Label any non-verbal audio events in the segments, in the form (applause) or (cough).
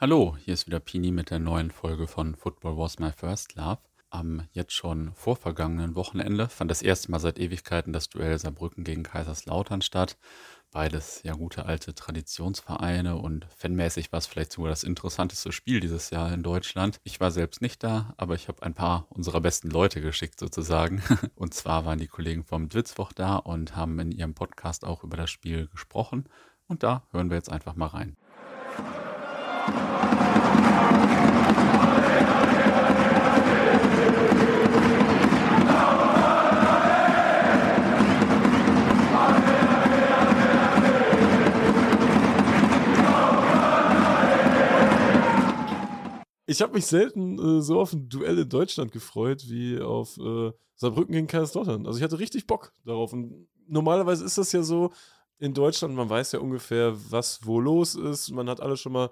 Hallo, hier ist wieder Pini mit der neuen Folge von Football Was My First Love. Am jetzt schon vorvergangenen Wochenende fand das erste Mal seit Ewigkeiten das Duell Saarbrücken gegen Kaiserslautern statt. Beides ja gute alte Traditionsvereine und fanmäßig war es vielleicht sogar das interessanteste Spiel dieses Jahr in Deutschland. Ich war selbst nicht da, aber ich habe ein paar unserer besten Leute geschickt sozusagen. (laughs) Und zwar waren die Kollegen vom Dwitzwoch da und haben in ihrem Podcast auch über das Spiel gesprochen. Und da hören wir jetzt einfach mal rein. Ich habe mich selten äh, so auf ein Duell in Deutschland gefreut wie auf äh, Saarbrücken gegen Kaiserslautern. Also ich hatte richtig Bock darauf. Und normalerweise ist das ja so in Deutschland, man weiß ja ungefähr, was wo los ist. Man hat alles schon mal,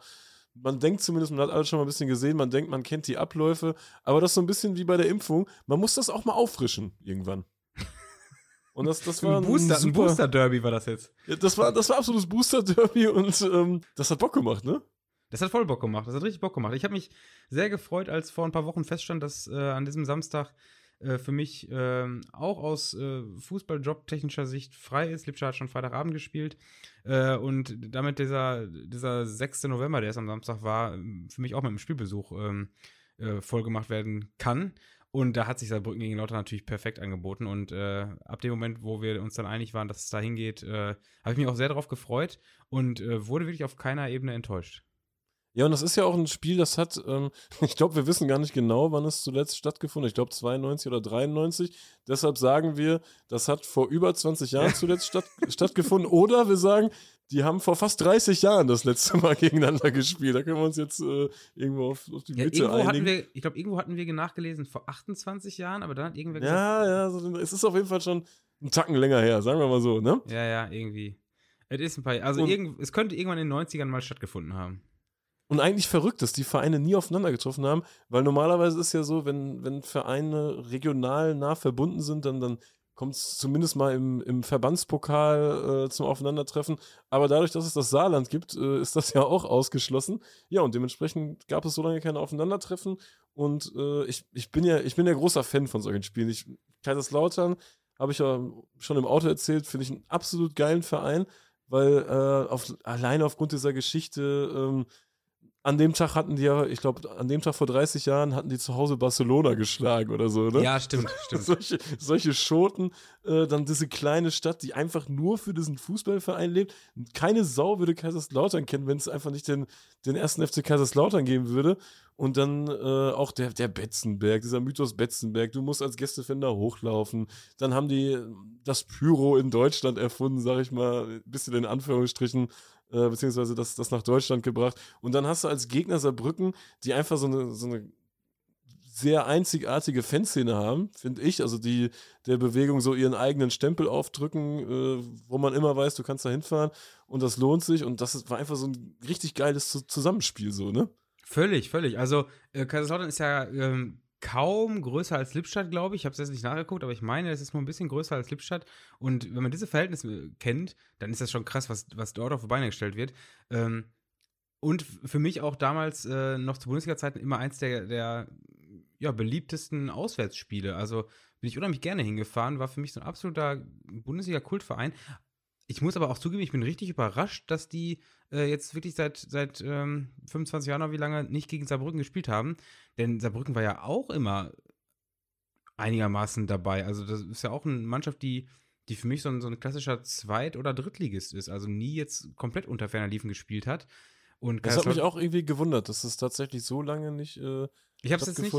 man denkt zumindest, man hat alles schon mal ein bisschen gesehen. Man denkt, man kennt die Abläufe. Aber das ist so ein bisschen wie bei der Impfung. Man muss das auch mal auffrischen irgendwann. Und das, das (laughs) war ein Booster, ein, Booster Derby war das jetzt. Ja, das war, das war absolutes Booster Derby und ähm, das hat Bock gemacht, ne? Das hat voll Bock gemacht. Das hat richtig Bock gemacht. Ich habe mich sehr gefreut, als vor ein paar Wochen feststand, dass äh, an diesem Samstag äh, für mich äh, auch aus äh, Fußballjob-technischer Sicht frei ist. Lipscher hat schon Freitagabend gespielt. Äh, und damit dieser, dieser 6. November, der es am Samstag war, für mich auch mit einem Spielbesuch ähm, äh, vollgemacht werden kann. Und da hat sich Saarbrücken gegen Lauter natürlich perfekt angeboten. Und äh, ab dem Moment, wo wir uns dann einig waren, dass es da hingeht, äh, habe ich mich auch sehr darauf gefreut und äh, wurde wirklich auf keiner Ebene enttäuscht. Ja, und das ist ja auch ein Spiel, das hat, ähm, (laughs) ich glaube, wir wissen gar nicht genau, wann es zuletzt stattgefunden hat. Ich glaube 92 oder 93. Deshalb sagen wir, das hat vor über 20 Jahren zuletzt statt, stattgefunden. Oder wir sagen, die haben vor fast 30 Jahren das letzte Mal (laughs) gegeneinander gespielt. Da können wir uns jetzt äh, irgendwo auf, auf die ja, Mitte einigen. Wir, ich glaube, irgendwo hatten wir nachgelesen vor 28 Jahren, aber dann hat irgendwer gesagt. Ja, ja, so, es ist auf jeden Fall schon einen Tacken länger her, sagen wir mal so, ne? Ja, ja, irgendwie. Es ist ein paar, also irgend, es könnte irgendwann in den 90ern mal stattgefunden haben. Und eigentlich verrückt, dass die Vereine nie aufeinander getroffen haben, weil normalerweise ist ja so, wenn, wenn Vereine regional nah verbunden sind, dann, dann kommt es zumindest mal im, im Verbandspokal äh, zum Aufeinandertreffen. Aber dadurch, dass es das Saarland gibt, äh, ist das ja auch ausgeschlossen. Ja, und dementsprechend gab es so lange keine Aufeinandertreffen. Und äh, ich, ich, bin ja, ich bin ja großer Fan von solchen Spielen. Ich, Kaiserslautern, habe ich ja schon im Auto erzählt, finde ich einen absolut geilen Verein, weil äh, auf, alleine aufgrund dieser Geschichte ähm, an dem Tag hatten die ja, ich glaube, an dem Tag vor 30 Jahren hatten die zu Hause Barcelona geschlagen oder so, ne? Ja, stimmt, (laughs) stimmt. solche, solche Schoten, äh, dann diese kleine Stadt, die einfach nur für diesen Fußballverein lebt. Keine Sau würde Kaiserslautern kennen, wenn es einfach nicht den, den ersten FC Kaiserslautern geben würde. Und dann äh, auch der, der Betzenberg, dieser Mythos Betzenberg, du musst als Gästefender hochlaufen. Dann haben die das Pyro in Deutschland erfunden, sag ich mal, ein bisschen in Anführungsstrichen äh, beziehungsweise das, das nach Deutschland gebracht. Und dann hast du als Gegner Saarbrücken, die einfach so eine, so eine sehr einzigartige Fanszene haben, finde ich. Also die der Bewegung so ihren eigenen Stempel aufdrücken, äh, wo man immer weiß, du kannst da hinfahren und das lohnt sich. Und das war einfach so ein richtig geiles Zusammenspiel, so, ne? Völlig, völlig. Also äh, Kaiserslautern ist ja ähm, kaum größer als Lippstadt, glaube ich. Ich habe es jetzt nicht nachgeguckt, aber ich meine, es ist nur ein bisschen größer als Lippstadt. Und wenn man diese Verhältnisse kennt, dann ist das schon krass, was, was dort auf die Beine gestellt wird. Ähm, und für mich auch damals äh, noch zu Bundesliga-Zeiten immer eins der, der ja, beliebtesten Auswärtsspiele. Also bin ich unheimlich gerne hingefahren, war für mich so ein absoluter Bundesliga-Kultverein. Ich muss aber auch zugeben, ich bin richtig überrascht, dass die äh, jetzt wirklich seit, seit ähm, 25 Jahren oder wie lange nicht gegen Saarbrücken gespielt haben. Denn Saarbrücken war ja auch immer einigermaßen dabei. Also, das ist ja auch eine Mannschaft, die, die für mich so ein, so ein klassischer Zweit- oder Drittligist ist. Also nie jetzt komplett unter ferner Liefen gespielt hat. Und das hat mich auch irgendwie gewundert, dass es tatsächlich so lange nicht äh, ich hab's jetzt nicht,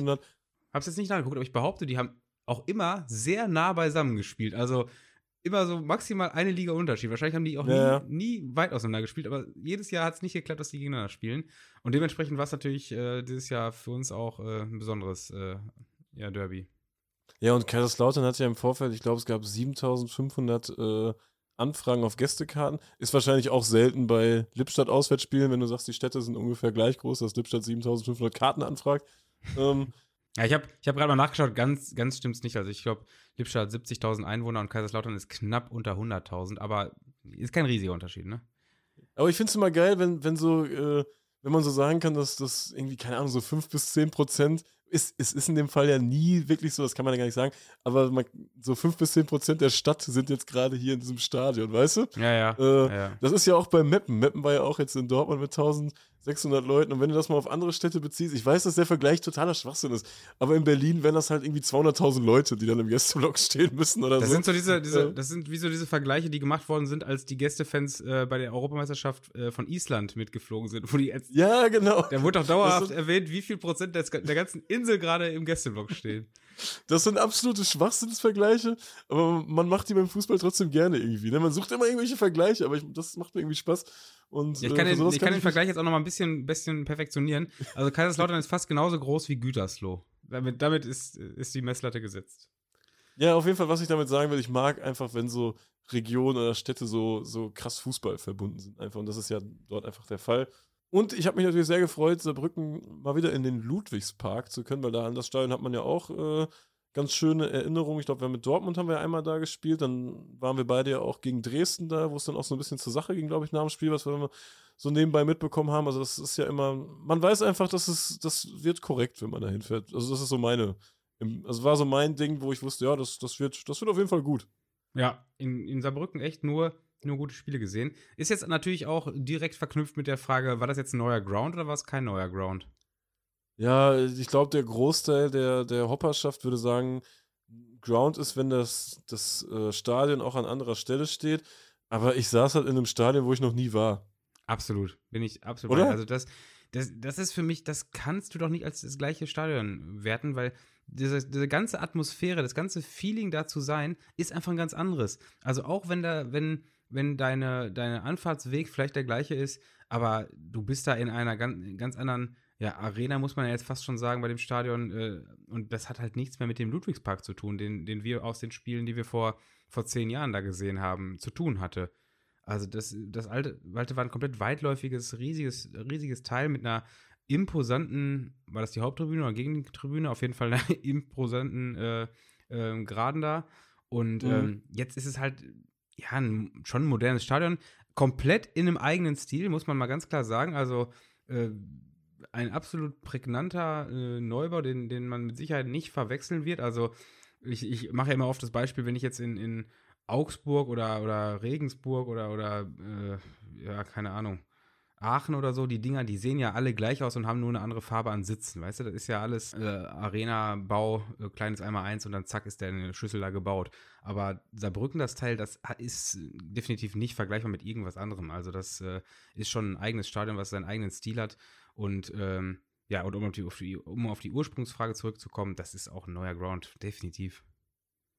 hab's jetzt nicht nachgeguckt, aber ich behaupte, die haben auch immer sehr nah beisammen gespielt. Also immer so maximal eine Liga Unterschied. Wahrscheinlich haben die auch ja. nie, nie, weit auseinander gespielt, aber jedes Jahr hat es nicht geklappt, dass die gegeneinander spielen. Und dementsprechend war es natürlich äh, dieses Jahr für uns auch äh, ein besonderes äh, ja, Derby. Ja, und Kaiserslautern hat ja im Vorfeld, ich glaube, es gab 7500 äh, Anfragen auf Gästekarten. Ist wahrscheinlich auch selten bei Lippstadt-Auswärtsspielen, wenn du sagst, die Städte sind ungefähr gleich groß, dass Lippstadt 7500 Karten anfragt. ähm, (laughs) ja, ich habe ich hab gerade mal nachgeschaut, ganz, ganz stimmt es nicht. Also ich glaube, Lippstadt hat 70.000 Einwohner und Kaiserslautern ist knapp unter 100.000, aber ist kein riesiger Unterschied, ne? Aber ich finde es immer geil, wenn, wenn so, äh, wenn man so sagen kann, dass das irgendwie, keine Ahnung, so 5 bis 10 Prozent ist, es ist in dem Fall ja nie wirklich so, das kann man ja gar nicht sagen, aber man, so 5 bis 10 Prozent der Stadt sind jetzt gerade hier in diesem Stadion, weißt du? Ja, ja. Äh, ja. Das ist ja auch bei Meppen. Meppen war ja auch jetzt in Dortmund mit 1600 Leuten. Und wenn du das mal auf andere Städte beziehst, ich weiß, dass der Vergleich totaler Schwachsinn ist, aber in Berlin wären das halt irgendwie 200.000 Leute, die dann im Gästeblock (laughs) stehen müssen oder Das so. sind so diese, diese, Äh. das sind wie so diese Vergleiche, die gemacht worden sind, als die Gästefans äh, bei der Europameisterschaft äh, von Island mitgeflogen sind. Wo die jetzt, ja, genau. da wurde doch dauerhaft erwähnt, wie viel Prozent des, der ganzen Insel gerade im Gästeblock stehen. Das sind absolute Schwachsinnsvergleiche, aber man macht die beim Fußball trotzdem gerne irgendwie. Ne? Man sucht immer irgendwelche Vergleiche, aber ich, das macht mir irgendwie Spaß. Und, Ja, ich äh, kann, für den, ich kann den Vergleich jetzt auch noch mal ein bisschen, bisschen perfektionieren. Also Kaiserslautern ist fast genauso groß wie Gütersloh. Damit, damit ist, ist die Messlatte gesetzt. Ja, auf jeden Fall, was ich damit sagen will, ich mag einfach, wenn so Regionen oder Städte so, so krass Fußball verbunden sind. Einfach. Und das ist ja dort einfach der Fall. Und ich habe mich natürlich sehr gefreut, Saarbrücken mal wieder in den Ludwigspark zu können, weil da an das Stadion hat man ja auch äh, ganz schöne Erinnerungen. Ich glaube, wir mit Dortmund haben wir einmal da gespielt. Dann waren wir beide ja auch gegen Dresden da, wo es dann auch so ein bisschen zur Sache ging, glaube ich, nach dem Spiel, was wir so nebenbei mitbekommen haben. Also das ist ja immer, man weiß einfach, dass es, das wird korrekt, wenn man da hinfährt. Also das ist so meine, also war so mein Ding, wo ich wusste, ja, das, das, wird, das wird auf jeden Fall gut. Ja, in, in Saarbrücken echt nur, nur gute Spiele gesehen. Ist jetzt natürlich auch direkt verknüpft mit der Frage, war das jetzt ein neuer Ground oder war es kein neuer Ground? Ja, ich glaube, der Großteil der, der Hopperschaft würde sagen, Ground ist, wenn das, das äh, Stadion auch an anderer Stelle steht. Aber ich saß halt in einem Stadion, wo ich noch nie war. Absolut, bin ich absolut. Oder? Also das, das, das ist für mich, das kannst du doch nicht als das gleiche Stadion werten, weil diese, diese ganze Atmosphäre, das ganze Feeling da zu sein, ist einfach ein ganz anderes. Also auch wenn da, wenn, wenn deine, deine Anfahrtsweg vielleicht der gleiche ist, aber du bist da in einer ganz, ganz anderen ja, Arena, muss man ja jetzt fast schon sagen, bei dem Stadion. Äh, und das hat halt nichts mehr mit dem Ludwigspark zu tun, den, den wir aus den Spielen, die wir vor, vor zehn Jahren da gesehen haben, zu tun hatte. Also das, das alte, alte war ein komplett weitläufiges, riesiges, riesiges Teil mit einer imposanten, war das die Haupttribüne oder Gegentribüne? Auf jeden Fall einer (laughs) imposanten äh, ähm, Graden da. Und Mhm. ähm, jetzt ist es halt, ja, ein, schon ein modernes Stadion, komplett in einem eigenen Stil, muss man mal ganz klar sagen. Also äh, ein absolut prägnanter äh, Neubau, den, den man mit Sicherheit nicht verwechseln wird. Also ich, ich mache ja immer oft das Beispiel, wenn ich jetzt in, in Augsburg oder, oder Regensburg oder, oder äh, ja, keine Ahnung, Aachen oder so, die Dinger, die sehen ja alle gleich aus und haben nur eine andere Farbe an Sitzen, weißt du? Das ist ja alles äh, Arena-Bau, äh, kleines einmal eins und dann zack ist der in eine Schüssel da gebaut. Aber Saarbrücken, das Teil, das ist definitiv nicht vergleichbar mit irgendwas anderem. Also das äh, ist schon ein eigenes Stadion, was seinen eigenen Stil hat und ähm, ja, und um auf, die, auf die, um auf die Ursprungsfrage zurückzukommen, das ist auch ein neuer Ground, definitiv.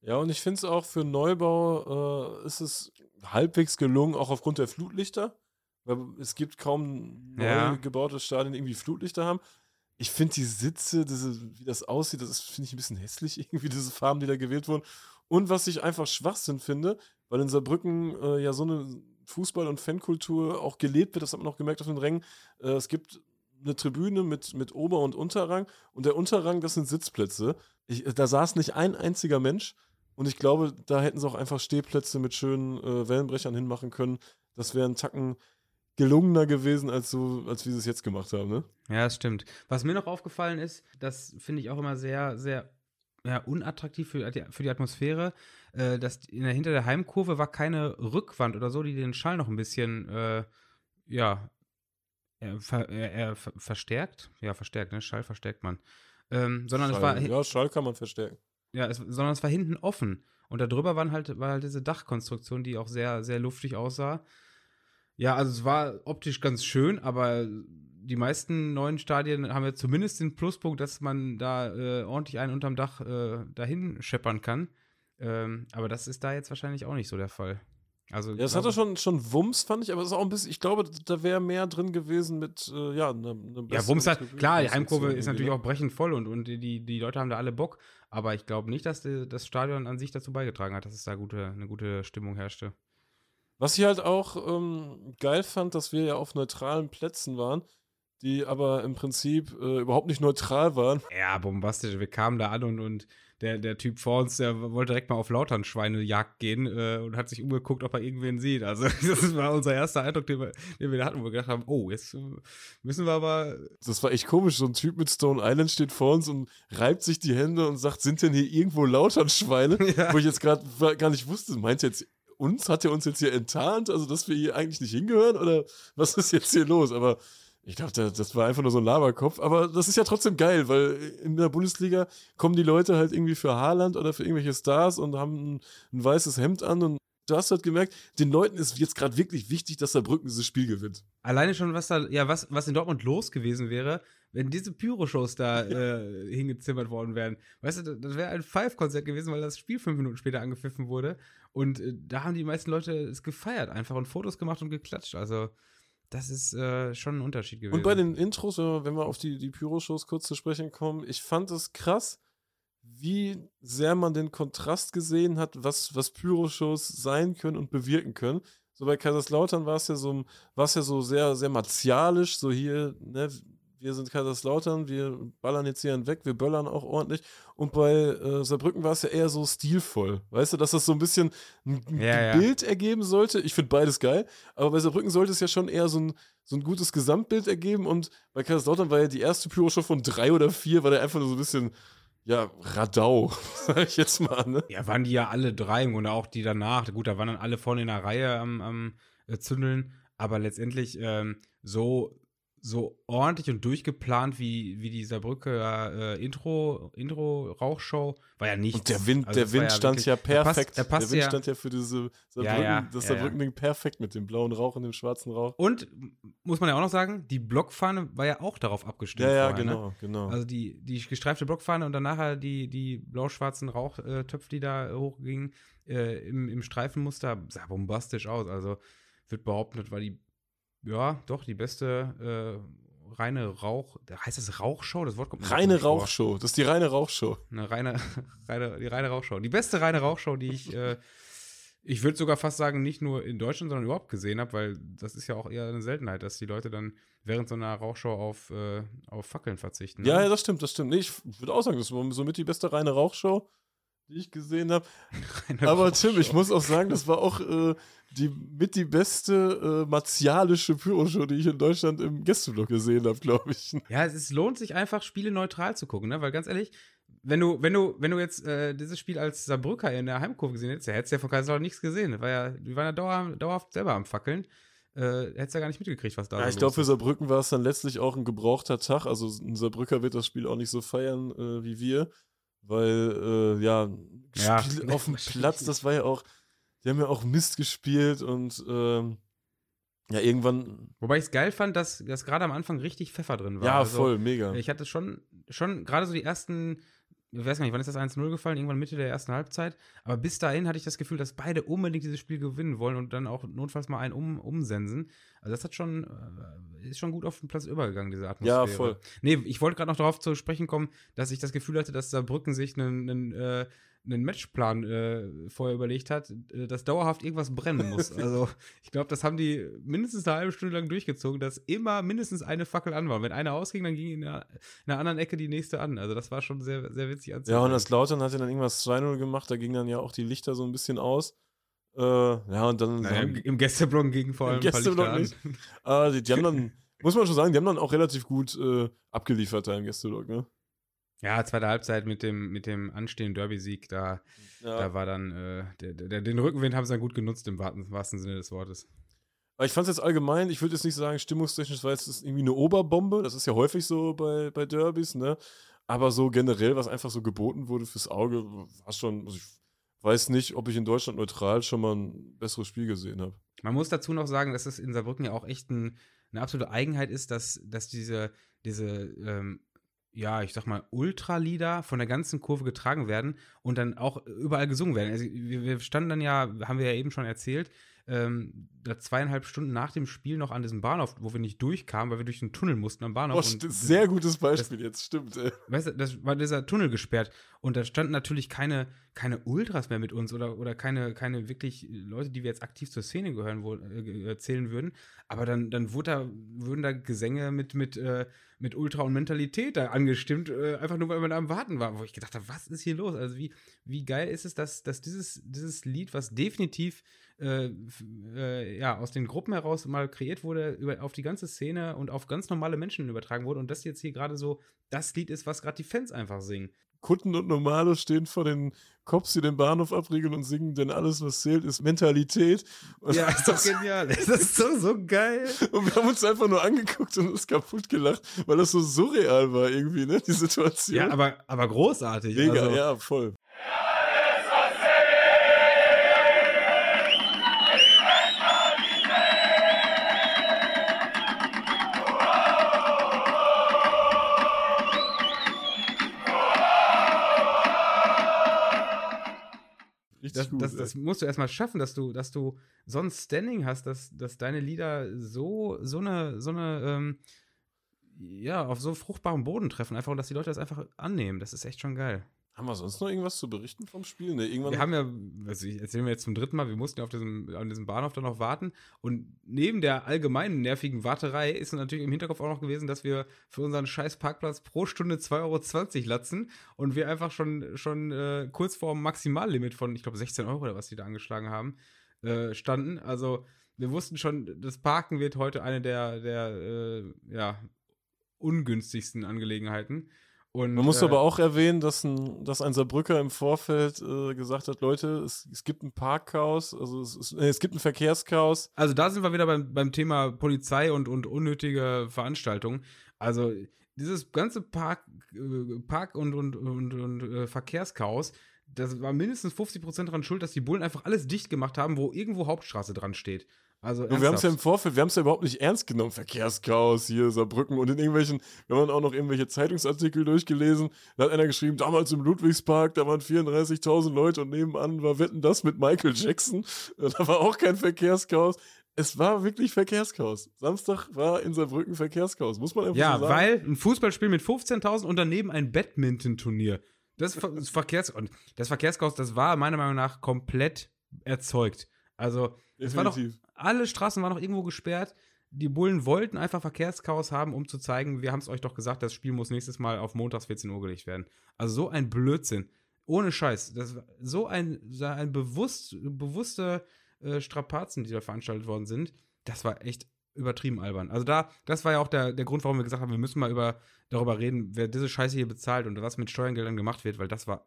Ja, und ich finde es auch für Neubau äh, ist es halbwegs gelungen, auch aufgrund der Flutlichter. Weil es gibt kaum neu Ja. gebaute Stadien, die irgendwie Flutlichter haben. Ich finde die Sitze, diese, wie das aussieht, das finde ich ein bisschen hässlich, (laughs) irgendwie diese Farben, die da gewählt wurden. Und was ich einfach Schwachsinn finde, weil in Saarbrücken äh, ja so eine Fußball- und Fankultur auch gelebt wird, das hat man auch gemerkt auf den Rängen. Äh, es gibt eine Tribüne mit, mit Ober- und Unterrang und der Unterrang, das sind Sitzplätze. Ich, da saß nicht ein einziger Mensch und ich glaube, da hätten sie auch einfach Stehplätze mit schönen äh, Wellenbrechern hinmachen können. Das wäre ein Tacken gelungener gewesen, als, so, als wie sie es jetzt gemacht haben. Ne? Ja, das stimmt. Was mir noch aufgefallen ist, das finde ich auch immer sehr, sehr ja, unattraktiv für die, für die Atmosphäre, äh, dass in der, hinter der Heimkurve war keine Rückwand oder so, die den Schall noch ein bisschen, äh, ja, er, ver, er, er ver- verstärkt. Ja, verstärkt, ne? Schall verstärkt man. Ähm, sondern es war, Schall, ja, Schall kann man verstärken. ja, es, sondern es war hinten offen. Und darüber waren halt, war halt diese Dachkonstruktion, die auch sehr, sehr luftig aussah. Ja, also es war optisch ganz schön, aber die meisten neuen Stadien haben ja zumindest den Pluspunkt, dass man da äh, ordentlich einen unterm Dach äh, dahin scheppern kann. Ähm, aber das ist da jetzt wahrscheinlich auch nicht so der Fall. Also, Ja, das glaube- hatte schon, schon Wumms, fand ich, aber es ist auch ein bisschen, ich glaube, da wäre mehr drin gewesen mit, äh, ja, einer eine Ja, Wumms hat, klar, die Heimkurve ist natürlich ne? auch brechend voll und, und die, die Leute haben da alle Bock. Aber ich glaube nicht, dass die, das Stadion an sich dazu beigetragen hat, dass es da gute, eine gute Stimmung herrschte. Was ich halt auch ähm, geil fand, dass wir ja auf neutralen Plätzen waren. Die aber im Prinzip äh, überhaupt nicht neutral waren. Ja, bombastisch. Wir kamen da an und, und der, der Typ vor uns, der wollte direkt mal auf Lautern-Schweinejagd gehen äh, und hat sich umgeguckt, ob er irgendwen sieht. Also, (laughs) das war unser erster Eindruck, den wir, den wir da hatten, wo wir gedacht haben: Oh, jetzt müssen wir aber. Das war echt komisch. So ein Typ mit Stone Island steht vor uns und reibt sich die Hände und sagt: Sind denn hier irgendwo Lautern-Schweine? (laughs) Ja. Wo ich jetzt gerade gar nicht wusste. Meint jetzt uns? Hat er uns jetzt hier enttarnt? Also, dass wir hier eigentlich nicht hingehören? Oder was ist jetzt hier los? Aber ich dachte, das war einfach nur so ein Laberkopf, aber das ist ja trotzdem geil, weil in der Bundesliga kommen die Leute halt irgendwie für Haaland oder für irgendwelche Stars und haben ein, ein weißes Hemd an und du hast halt gemerkt, den Leuten ist jetzt gerade wirklich wichtig, dass der Brücken dieses Spiel gewinnt. Alleine schon, was da, ja, was, was in Dortmund los gewesen wäre, wenn diese Pyro-Shows da (laughs) äh, hingezimmert worden wären. Weißt du, das wäre ein Five-Konzert gewesen, weil das Spiel fünf Minuten später angepfiffen wurde. Und äh, da haben die meisten Leute es gefeiert einfach und Fotos gemacht und geklatscht. Also, das ist äh, schon ein Unterschied gewesen. Und bei den Intros, wenn wir auf die, die Pyro-Shows kurz zu sprechen kommen, ich fand es krass, wie sehr man den Kontrast gesehen hat, was, was Pyro-Shows sein können und bewirken können. So bei Kaiserslautern war es ja so, war es ja so sehr, sehr martialisch, so hier, ne, wir sind Kaiserslautern, wir ballern jetzt hier weg, wir böllern auch ordentlich. Und bei äh, Saarbrücken war es ja eher so stilvoll. Weißt du, dass das so ein bisschen ein ja, Bild ja. ergeben sollte. Ich finde beides geil, aber bei Saarbrücken sollte es ja schon eher so ein, so ein gutes Gesamtbild ergeben. Und bei Kaiserslautern war ja die erste Pyro schon von drei oder vier, war der einfach nur so ein bisschen. Ja, Radau, (laughs) sag ich jetzt mal, ne? Ja, waren die ja alle drei Grunde, auch die danach. Gut, da waren dann alle vorne in der Reihe am, am äh, Zündeln, aber letztendlich ähm, so so ordentlich und durchgeplant wie, wie die Saarbrücker äh, Intro, Intro-Rauchshow war ja nicht. Und der Wind, also der Wind ja stand wirklich, ja perfekt. Der, passt, der, passt der Wind ja, stand ja für diese Saarbrücken, ja, das Saarbrücken-Ding perfekt mit dem blauen Rauch und dem schwarzen Rauch. Und muss man ja auch noch sagen, die Blockfahne war ja auch darauf abgestimmt. Ja, ja, vorher, ne? genau, ne? genau. Also die, die gestreifte Blockfahne und dann nachher die, die blau-schwarzen Rauchtöpfe, die da hochgingen, äh, im, im Streifenmuster, sah bombastisch aus. Also wird behaupten, das war die ja, doch, die beste äh, reine Rauch. Heißt das Rauchshow? Das Wort kommt Reine Rauchshow. Das ist die reine Rauchshow. Eine reine, (laughs) reine, die reine Rauchshow. Die beste reine Rauchshow, die ich, äh, ich würde sogar fast sagen, nicht nur in Deutschland, sondern überhaupt gesehen habe, weil das ist ja auch eher eine Seltenheit, dass die Leute dann während so einer Rauchshow auf, äh, auf Fackeln verzichten. Ne? Ja, ja, das stimmt, das stimmt. Nee, ich würde auch sagen, das war somit die beste reine Rauchshow die ich gesehen habe. (laughs) Aber Tim, ich muss auch sagen, das war auch äh, die mit die beste äh, martialische Pyroshow, die ich in Deutschland im Gästeblock gesehen habe, glaube ich. (laughs) Ja, es lohnt sich einfach, Spiele neutral zu gucken, ne? Weil ganz ehrlich, wenn du, wenn du, wenn du jetzt äh, dieses Spiel als Saarbrücker in der Heimkurve gesehen hättest, hättest du ja von Kaiserslautern nichts gesehen. War ja, die waren ja dauerhaft, dauerhaft selber am Fackeln. Äh, hättest ja gar nicht mitgekriegt, was da ja, so ich glaube, für Saarbrücken war es dann letztlich auch ein gebrauchter Tag. Also ein Saarbrücker wird das Spiel auch nicht so feiern äh, wie wir. Weil, äh, ja, ja auf dem Platz, das war ja auch, die haben ja auch Mist gespielt und ähm, ja, irgendwann. Wobei ich es geil fand, dass, dass gerade am Anfang richtig Pfeffer drin war. Ja, also, voll, mega. Ich hatte schon, schon gerade so die ersten ich weiß gar nicht, wann ist das 1-0 gefallen? Irgendwann Mitte der ersten Halbzeit. Aber bis dahin hatte ich das Gefühl, dass beide unbedingt dieses Spiel gewinnen wollen und dann auch notfalls mal einen um, umsensen. Also das hat schon, äh, ist schon gut auf den Platz übergegangen, diese Atmosphäre. Ja, voll. Nee, ich wollte gerade noch darauf zu sprechen kommen, dass ich das Gefühl hatte, dass Saarbrücken sich einen, einen äh, einen Matchplan äh, vorher überlegt hat, äh, dass dauerhaft irgendwas brennen muss. (laughs) Also ich glaube, das haben die mindestens eine halbe Stunde lang durchgezogen, dass immer mindestens eine Fackel an war. Wenn eine ausging, dann ging in einer, in einer anderen Ecke die nächste an. Also das war schon sehr, sehr witzig anzusehen. Ja, und das Lautern hat ja dann irgendwas 2-0 gemacht, da gingen dann ja auch die Lichter so ein bisschen aus. Äh, ja, und dann. Naja, im, Im Gästeblock ging vor allem Im Gästeblock nicht. Aber die, die haben dann, (laughs) muss man schon sagen, die haben dann auch relativ gut äh, abgeliefert da im Gästeblock, ne? Ja, zweite Halbzeit mit dem, mit dem anstehenden Derby-Sieg, da, ja. da war dann, äh, der, der, den Rückenwind haben sie dann gut genutzt, im wahrsten Sinne des Wortes. Aber ich fand es jetzt allgemein, ich würde jetzt nicht sagen, stimmungstechnisch war es irgendwie eine Oberbombe, das ist ja häufig so bei, bei Derbys, ne? Aber so generell, was einfach so geboten wurde fürs Auge, war schon, also ich weiß nicht, ob ich in Deutschland neutral schon mal ein besseres Spiel gesehen habe. Man muss dazu noch sagen, dass es in Saarbrücken ja auch echt ein, eine absolute Eigenheit ist, dass, dass diese, diese ähm, ja, ich sag mal, Ultralieder von der ganzen Kurve getragen werden und dann auch überall gesungen werden. Also wir, standen dann ja, haben wir ja eben schon erzählt, ähm, da zweieinhalb Stunden nach dem Spiel noch an diesem Bahnhof, wo wir nicht durchkamen, weil wir durch den Tunnel mussten am Bahnhof. Oh, und sehr gutes Beispiel jetzt, stimmt. ey. Weißt du, das war dieser Tunnel gesperrt und da standen natürlich keine, keine Ultras mehr mit uns oder, oder keine, keine wirklich Leute, die wir jetzt aktiv zur Szene gehören wo, äh, zählen würden. Aber dann, dann wurde da, wurden da Gesänge mit, mit, äh, mit Ultra und Mentalität da angestimmt, äh, einfach nur weil man da am Warten war, wo ich gedacht habe, was ist hier los? Also wie, wie geil ist es, dass, dass dieses, dieses Lied, was definitiv äh, äh, ja, aus den Gruppen heraus mal kreiert wurde, über, auf die ganze Szene und auf ganz normale Menschen übertragen wurde und das jetzt hier gerade so das Lied ist, was gerade die Fans einfach singen. Kunden und Normale stehen vor den Cops, die den Bahnhof abriegeln und singen, denn alles, was zählt, ist Mentalität. Und, Ja, (laughs) ist doch genial. Das ist doch so geil. und wir haben uns einfach nur angeguckt und uns kaputt gelacht, weil das so surreal war irgendwie, ne, die Situation. Ja, aber, aber großartig. Mega, also, ja, voll. Richtig Das, gut. das, musst du erstmal schaffen, dass du, dass du so ein Standing hast, dass, dass deine Lieder so, so eine, so eine, ähm, ja, auf so fruchtbaren Boden treffen, einfach und dass die Leute das einfach annehmen. Das ist echt schon geil. Haben wir sonst noch irgendwas zu berichten vom Spiel? Ne, irgendwann. Wir haben ja, also ich erzähle mir jetzt zum dritten Mal, wir mussten ja auf diesem, an diesem Bahnhof dann noch warten. Und neben der allgemeinen nervigen Warterei ist natürlich im Hinterkopf auch noch gewesen, dass wir für unseren scheiß Parkplatz pro Stunde 2,20 Euro latzen und wir einfach schon, schon äh, kurz vor dem Maximallimit von, ich glaube, 16 Euro oder was die da angeschlagen haben, äh, standen. Also wir wussten schon, das Parken wird heute eine der, der äh, ja, ungünstigsten Angelegenheiten. Und, Man muss äh, aber auch erwähnen, dass ein, dass ein Saarbrücker im Vorfeld äh, gesagt hat, Leute, es, es gibt ein Parkchaos, also es, äh, es gibt ein Verkehrschaos. Also da sind wir wieder beim, beim Thema Polizei und, und unnötige Veranstaltungen. Also dieses ganze Park, äh, Park und, und, und, und äh, Verkehrschaos, das war mindestens 50% daran schuld, dass die Bullen einfach alles dicht gemacht haben, wo irgendwo Hauptstraße dran steht. Also wir haben es ja im. Vorfeld, wir haben es ja überhaupt nicht ernst genommen. Verkehrschaos hier, Saarbrücken und in irgendwelchen, wir haben auch noch irgendwelche Zeitungsartikel durchgelesen. Da hat einer geschrieben, damals im Ludwigspark, da waren 34.000 Leute und nebenan war Wetten das mit Michael Jackson. (laughs) Da war auch kein Verkehrschaos. Es war wirklich Verkehrschaos. Samstag war in Saarbrücken Verkehrschaos, muss man einfach Ja, so sagen. weil ein Fußballspiel mit 15.000 und daneben ein Badminton-Turnier. Das, das Verkehrs und das Verkehrschaos, das war meiner Meinung nach komplett erzeugt. Also es war doch, Definitiv. Alle Straßen waren noch irgendwo gesperrt. Die Bullen wollten einfach Verkehrschaos haben, um zu zeigen, wir haben es euch doch gesagt, das Spiel muss nächstes Mal auf montags 14 Uhr gelegt werden. Also so ein Blödsinn. Ohne Scheiß. Das war so ein, ein bewusst, bewusste äh, Strapazen, die da veranstaltet worden sind. Das war echt übertrieben albern. Also da, das war ja auch der, der Grund, warum wir gesagt haben, wir müssen mal über, darüber reden, wer diese Scheiße hier bezahlt und was mit Steuergeldern gemacht wird, weil das war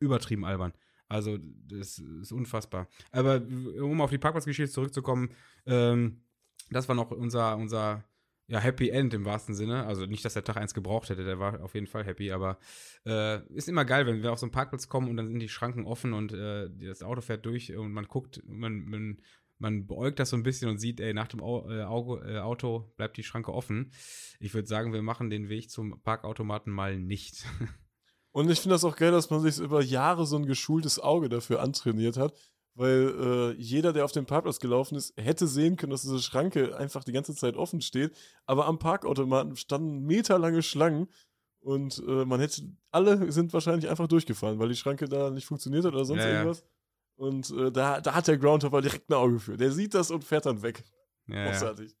übertrieben albern. Also, das ist unfassbar. Aber um auf die Parkplatzgeschichte zurückzukommen, ähm, das war noch unser, unser ja, Happy End im wahrsten Sinne. Also nicht, dass der Tag eins gebraucht hätte, der war auf jeden Fall happy, aber äh, ist immer geil, wenn wir auf so einen Parkplatz kommen und dann sind die Schranken offen und äh, das Auto fährt durch und man guckt, man, man, man beäugt das so ein bisschen und sieht, ey, nach dem Au äh, äh, Auto bleibt die Schranke offen. Ich würde sagen, wir machen den Weg zum Parkautomaten mal nicht. (laughs) Und ich finde das auch geil, dass man sich über Jahre so ein geschultes Auge dafür antrainiert hat, weil äh, jeder, der auf den Parkplatz gelaufen ist, hätte sehen können, dass diese Schranke einfach die ganze Zeit offen steht. Aber am Parkautomaten standen meterlange Schlangen und äh, man hätte, alle sind wahrscheinlich einfach durchgefallen, weil die Schranke da nicht funktioniert hat oder sonst Ja, ja. irgendwas. Und äh, da, da hat der Groundhopper direkt ein Auge für. Der sieht das und fährt dann weg. Ja, ja. Großartig.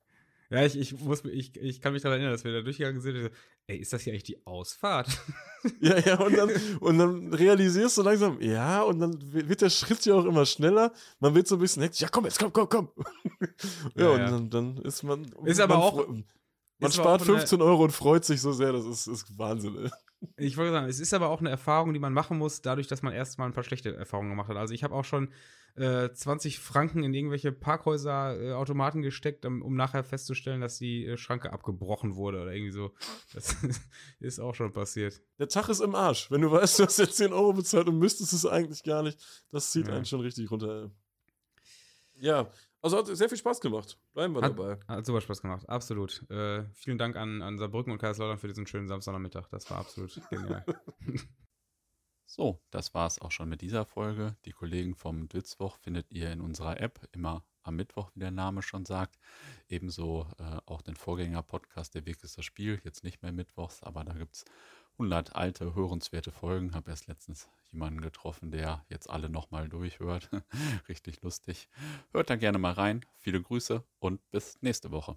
Ja, ich, ich, muss, ich, ich kann mich daran erinnern, dass wir da durchgegangen sind. und so, Ey, ist das hier eigentlich die Ausfahrt? (laughs) Ja, ja, und dann, und dann realisierst du langsam, ja, und dann wi- wird der Schritt ja auch immer schneller. Man wird so ein bisschen hektisch, ja, komm, jetzt komm, komm, komm. (laughs) ja, Ja, und ja. Dann, dann ist man. Ist aber man auch- freu- Man spart auch eine- 15 Euro und freut sich so sehr, das ist, ist Wahnsinn. Ey. Ich wollte sagen, es ist aber auch eine Erfahrung, die man machen muss, dadurch, dass man erst mal ein paar schlechte Erfahrungen gemacht hat. Also ich habe auch schon äh, 20 Franken in irgendwelche Parkhäuser, äh, Automaten gesteckt, um, um nachher festzustellen, dass die äh, Schranke abgebrochen wurde oder irgendwie so. Das (laughs) ist auch schon passiert. Der Tag ist im Arsch. Wenn du weißt, du hast jetzt 10 Euro bezahlt und müsstest es eigentlich gar nicht, das zieht Ja. einen schon richtig runter. Ja, also hat sehr viel Spaß gemacht. Bleiben wir Hat- dabei. Hat super Spaß gemacht, absolut. Äh, vielen Dank an, an Saarbrücken und Kaiserslautern für diesen schönen Samstagnachmittag. Das war absolut (laughs) genial. So, das war's auch schon mit dieser Folge. Die Kollegen vom Dützwoch findet ihr in unserer App immer am Mittwoch, wie der Name schon sagt. Ebenso äh, auch den Vorgänger-Podcast Der Weg ist das Spiel, jetzt nicht mehr mittwochs, aber da gibt es 100 alte, hörenswerte Folgen. Habe erst letztens jemanden getroffen, der jetzt alle nochmal durchhört. (laughs) Richtig lustig. Hört da gerne mal rein. Viele Grüße und bis nächste Woche.